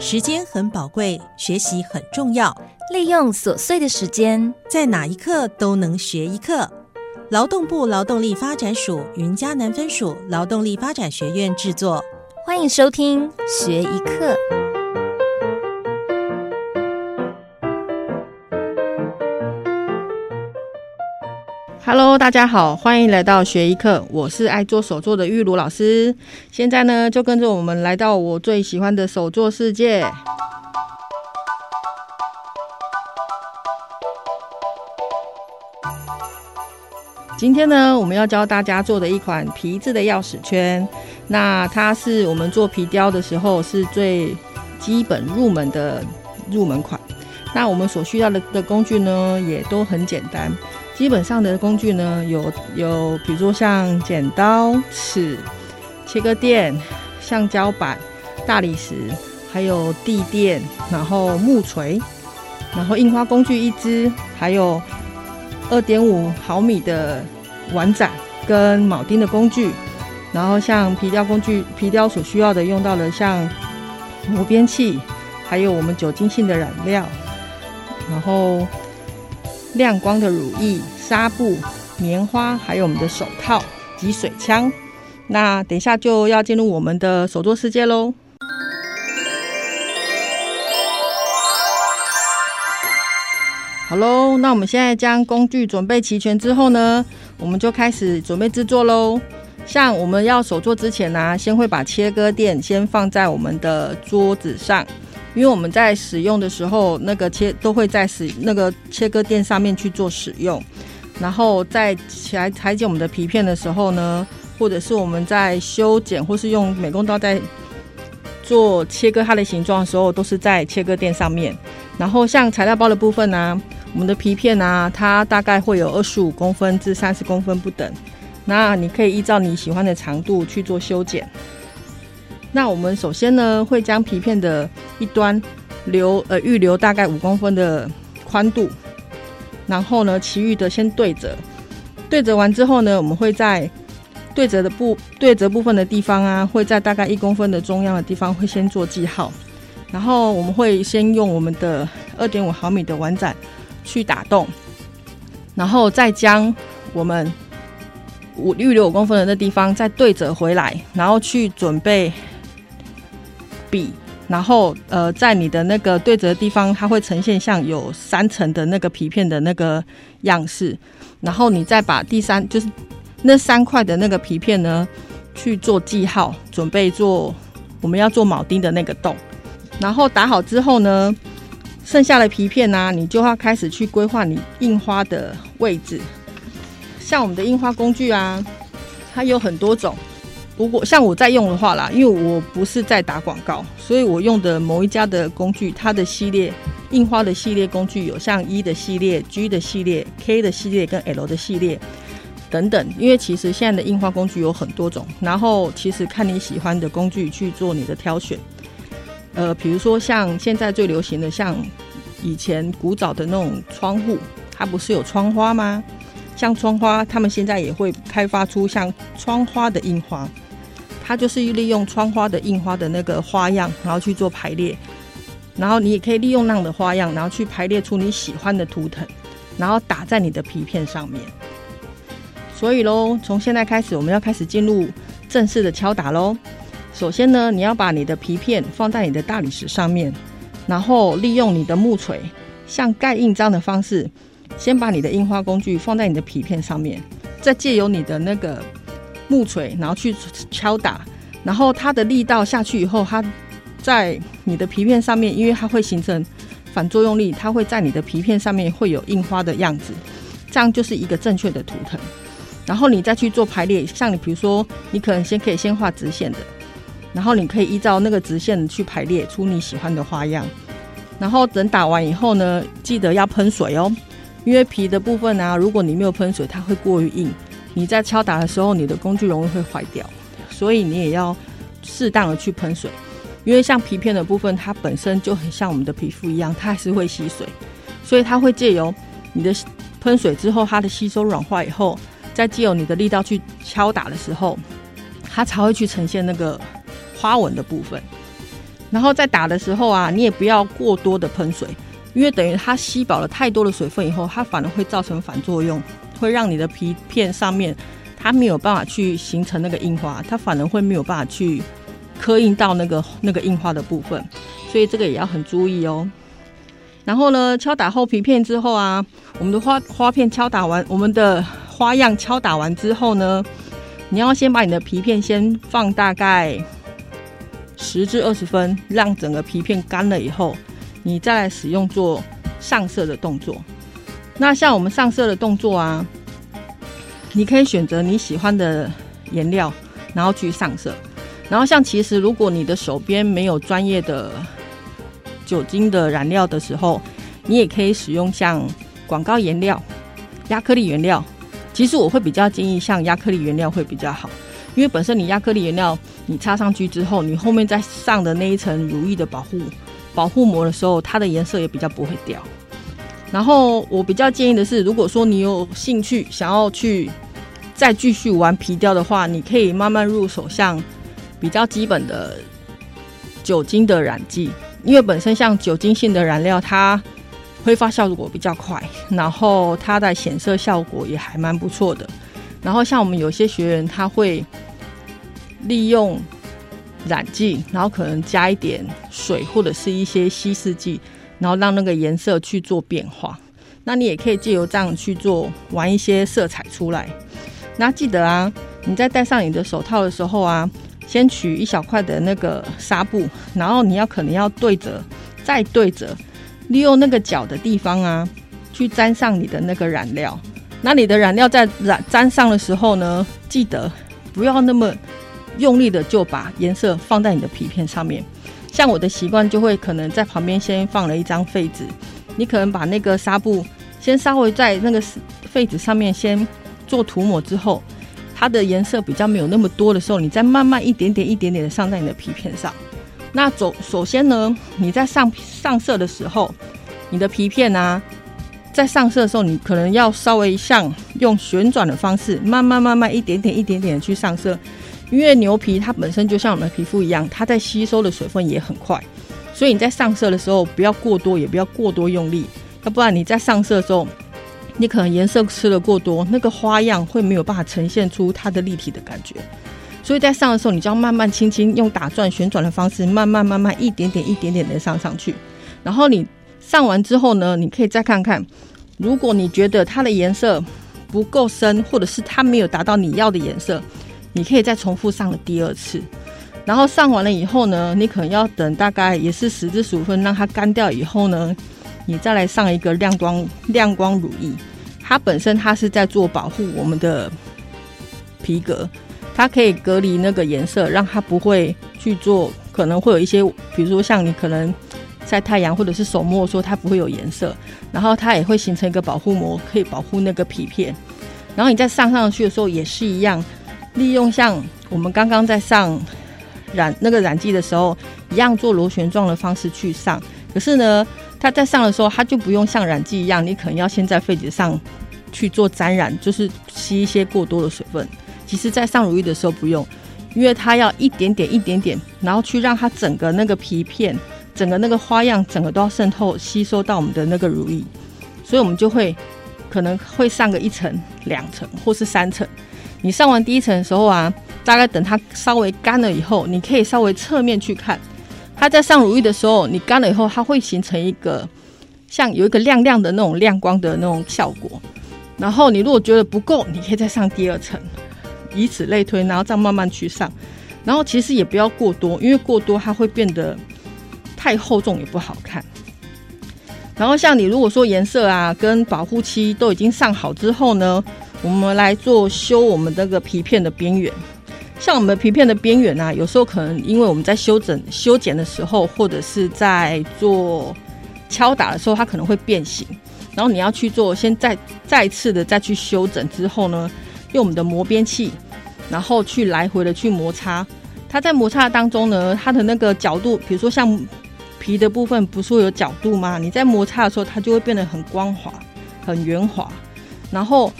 时间很宝贵，学习很重要。利用琐碎的时间，在哪一刻都能学一课。劳动部劳动力发展署云嘉南分署劳动力发展学院制作，欢迎收听学一课。Hello，大家好，欢迎来到学一课，我是爱做手作的玉茹老师。现在呢，就跟着我们来到我最喜欢的手作世界。今天呢，我们要教大家做的一款皮质的钥匙圈。那它是我们做皮雕的时候是最基本入门的入门款。那我们所需要的的工具呢，也都很简单。基本上的工具呢，有有，比如像剪刀、尺、切割垫、橡胶板、大理石，还有地垫，然后木锤，然后印花工具一支，还有二点五毫米的碗盏跟铆钉的工具，然后像皮雕工具，皮雕所需要的用到的像磨边器，还有我们酒精性的染料，然后。亮光的乳液、纱布、棉花，还有我们的手套及水枪。那等一下就要进入我们的手作世界喽。好喽，那我们现在将工具准备齐全之后呢，我们就开始准备制作喽。像我们要手作之前呢，先会把切割垫先放在我们的桌子上。因为我们在使用的时候，那个切都会在使那个切割垫上面去做使用，然后在裁裁剪我们的皮片的时候呢，或者是我们在修剪或是用美工刀在做切割它的形状的时候，都是在切割垫上面。然后像材料包的部分呢，我们的皮片呢，它大概会有二十五公分至三十公分不等，那你可以依照你喜欢的长度去做修剪。那我们首先呢，会将皮片的一端留呃预留大概五公分的宽度，然后呢，其余的先对折。对折完之后呢，我们会在对折的部对折部分的地方啊，会在大概一公分的中央的地方会先做记号。然后我们会先用我们的二点五毫米的碗盏去打洞，然后再将我们五预留五公分的那地方再对折回来，然后去准备。笔，然后呃，在你的那个对折的地方，它会呈现像有三层的那个皮片的那个样式，然后你再把第三就是那三块的那个皮片呢去做记号，准备做我们要做铆钉的那个洞，然后打好之后呢，剩下的皮片呢，你就要开始去规划你印花的位置，像我们的印花工具啊，它有很多种。如果像我在用的话啦，因为我不是在打广告，所以我用的某一家的工具，它的系列印花的系列工具有像 E 的系列、G 的系列、K 的系列跟 L 的系列等等。因为其实现在的印花工具有很多种，然后其实看你喜欢的工具去做你的挑选。呃，比如说像现在最流行的，像以前古早的那种窗户，它不是有窗花吗？像窗花，他们现在也会开发出像窗花的印花。它就是利用窗花的印花的那个花样，然后去做排列，然后你也可以利用那样的花样，然后去排列出你喜欢的图腾，然后打在你的皮片上面。所以喽，从现在开始，我们要开始进入正式的敲打喽。首先呢，你要把你的皮片放在你的大理石上面，然后利用你的木锤，像盖印章的方式，先把你的印花工具放在你的皮片上面，再借由你的那个。木锤，然后去敲打，然后它的力道下去以后，它在你的皮片上面，因为它会形成反作用力，它会在你的皮片上面会有印花的样子，这样就是一个正确的图腾。然后你再去做排列，像你比如说，你可能先可以先画直线的，然后你可以依照那个直线去排列出你喜欢的花样。然后等打完以后呢，记得要喷水哦，因为皮的部分啊，如果你没有喷水，它会过于硬。你在敲打的时候，你的工具容易会坏掉，所以你也要适当的去喷水，因为像皮片的部分，它本身就很像我们的皮肤一样，它还是会吸水，所以它会借由你的喷水之后，它的吸收软化以后，再借由你的力道去敲打的时候，它才会去呈现那个花纹的部分。然后在打的时候啊，你也不要过多的喷水，因为等于它吸饱了太多的水分以后，它反而会造成反作用，会让你的皮片上面它没有办法去形成那个印花，它反而会没有办法去刻印到那个那个印花的部分，所以这个也要很注意哦。然后呢，敲打后皮片之后啊，我们的花花片敲打完，我们的花样敲打完之后呢，你要先把你的皮片先放大概。十至二十分，让整个皮片干了以后，你再来使用做上色的动作。那像我们上色的动作啊，你可以选择你喜欢的颜料，然后去上色。然后像其实如果你的手边没有专业的酒精的染料的时候，你也可以使用像广告颜料、亚克力原料。其实我会比较建议像亚克力原料会比较好。因为本身你亚克力颜料你擦上去之后，你后面再上的那一层乳液的保护保护膜的时候，它的颜色也比较不会掉。然后我比较建议的是，如果说你有兴趣想要去再继续玩皮雕的话，你可以慢慢入手，像比较基本的酒精的染剂，因为本身像酒精性的染料，它挥发效果比较快，然后它的显色效果也还蛮不错的。然后像我们有些学员，他会。利用染剂，然后可能加一点水或者是一些稀释剂，然后让那个颜色去做变化。那你也可以借由这样去做玩一些色彩出来。那记得啊，你在戴上你的手套的时候啊，先取一小块的那个纱布，然后你要可能要对折，再对折，利用那个角的地方啊，去沾上你的那个染料。那你的染料在染沾上的时候呢，记得不要那么。用力的就把颜色放在你的皮片上面，像我的习惯就会可能在旁边先放了一张废纸，你可能把那个纱布先稍微在那个废纸上面先做涂抹之后，它的颜色比较没有那么多的时候，你再慢慢一点点一点点的上在你的皮片上。那首首先呢，你在上上色的时候，你的皮片啊，在上色的时候，你可能要稍微像用旋转的方式，慢慢慢慢一点点一点点的去上色。因为牛皮它本身就像我们的皮肤一样，它在吸收的水分也很快，所以你在上色的时候不要过多，也不要过多用力，要不然你在上色的时候，你可能颜色吃的过多，那个花样会没有办法呈现出它的立体的感觉。所以在上的时候，你就要慢慢轻轻用打转旋转的方式，慢慢慢慢一点点一点点的上上去。然后你上完之后呢，你可以再看看，如果你觉得它的颜色不够深，或者是它没有达到你要的颜色。你可以再重复上了第二次，然后上完了以后呢，你可能要等大概也是十至十五分，让它干掉以后呢，你再来上一个亮光亮光乳液。它本身它是在做保护我们的皮革，它可以隔离那个颜色，让它不会去做可能会有一些，比如说像你可能晒太阳或者是手摸说它不会有颜色，然后它也会形成一个保护膜，可以保护那个皮片。然后你再上上去的时候也是一样。利用像我们刚刚在上染那个染剂的时候一样，做螺旋状的方式去上。可是呢，它在上的时候，它就不用像染剂一样，你可能要先在废纸上去做沾染，就是吸一些过多的水分。其实，在上乳液的时候不用，因为它要一点点、一点点，然后去让它整个那个皮片、整个那个花样，整个都要渗透吸收到我们的那个乳液，所以我们就会可能会上个一层、两层或是三层。你上完第一层的时候啊，大概等它稍微干了以后，你可以稍微侧面去看，它在上乳液的时候，你干了以后，它会形成一个像有一个亮亮的那种亮光的那种效果。然后你如果觉得不够，你可以再上第二层，以此类推，然后再慢慢去上。然后其实也不要过多，因为过多它会变得太厚重也不好看。然后像你如果说颜色啊跟保护漆都已经上好之后呢？我们来做修我们这个皮片的边缘，像我们皮片的边缘啊，有时候可能因为我们在修整、修剪的时候，或者是在做敲打的时候，它可能会变形。然后你要去做，先再再次的再去修整之后呢，用我们的磨边器，然后去来回的去摩擦。它在摩擦当中呢，它的那个角度，比如说像皮的部分，不是会有角度吗？你在摩擦的时候，它就会变得很光滑、很圆滑，然后。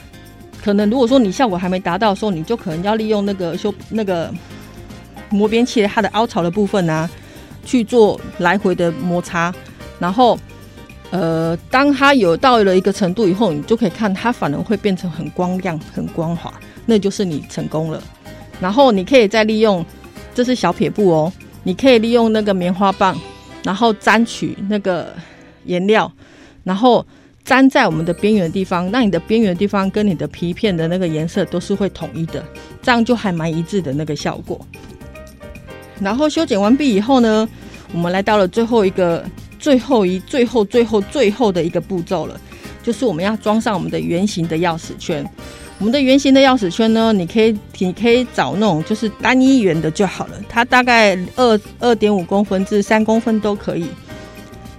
可能如果说你效果还没达到的时候，你就可能要利用那个修那个磨边器它的凹槽的部分啊，去做来回的摩擦，然后呃，当它有到了一个程度以后，你就可以看它反而会变成很光亮、很光滑，那就是你成功了。然后你可以再利用，这是小撇布哦，你可以利用那个棉花棒，然后沾取那个颜料，然后粘在我们的边缘地方，让你的边缘地方跟你的皮片的那个颜色都是会统一的，这样就还蛮一致的那个效果。然后修剪完毕以后呢，我们来到了最后一个、最后一、最后、最后、最后的一个步骤了，就是我们要装上我们的圆形的钥匙圈。我们的圆形的钥匙圈呢，你可以你可以找那种就是单一圆的就好了，它大概二二点五公分至三公分都可以。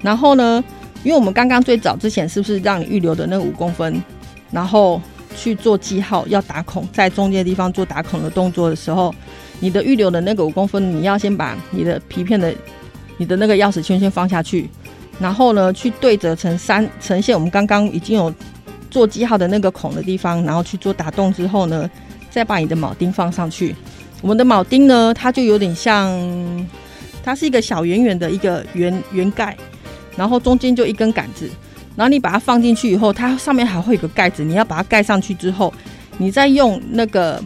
然后呢，因为我们刚刚最早之前是不是让你预留的那五公分，然后去做记号要打孔，在中间地方做打孔的动作的时候。你的预留的那个五公分，你要先把你的皮片的、你的那个钥匙圈先放下去，然后呢，去对折成三呈现我们刚刚已经有做记号的那个孔的地方，然后去做打洞之后呢，再把你的铆钉放上去。我们的铆钉呢，它就有点像，它是一个小圆圆的一个圆圆盖，然后中间就一根杆子，然后你把它放进去以后，它上面还会有个盖子，你要把它盖上去之后，你再用那个。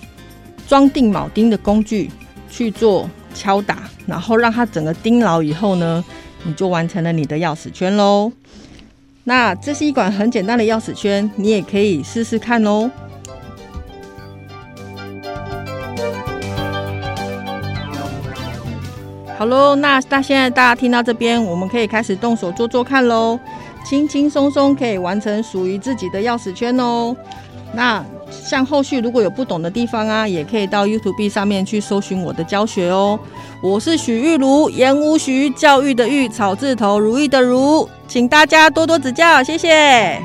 装订铆钉的工具去做敲打，然后让它整个钉牢以后呢，你就完成了你的钥匙圈喽。那这是一款很简单的钥匙圈，你也可以试试看哦。好喽，那那现在大家听到这边，我们可以开始动手做做看喽，轻轻松松可以完成属于自己的钥匙圈哦。那像后续如果有不懂的地方啊，也可以到 YouTube 上面去搜寻我的教学哦。我是许玉如，言无徐，教育的玉，草字头，如意的如，请大家多多指教，谢谢。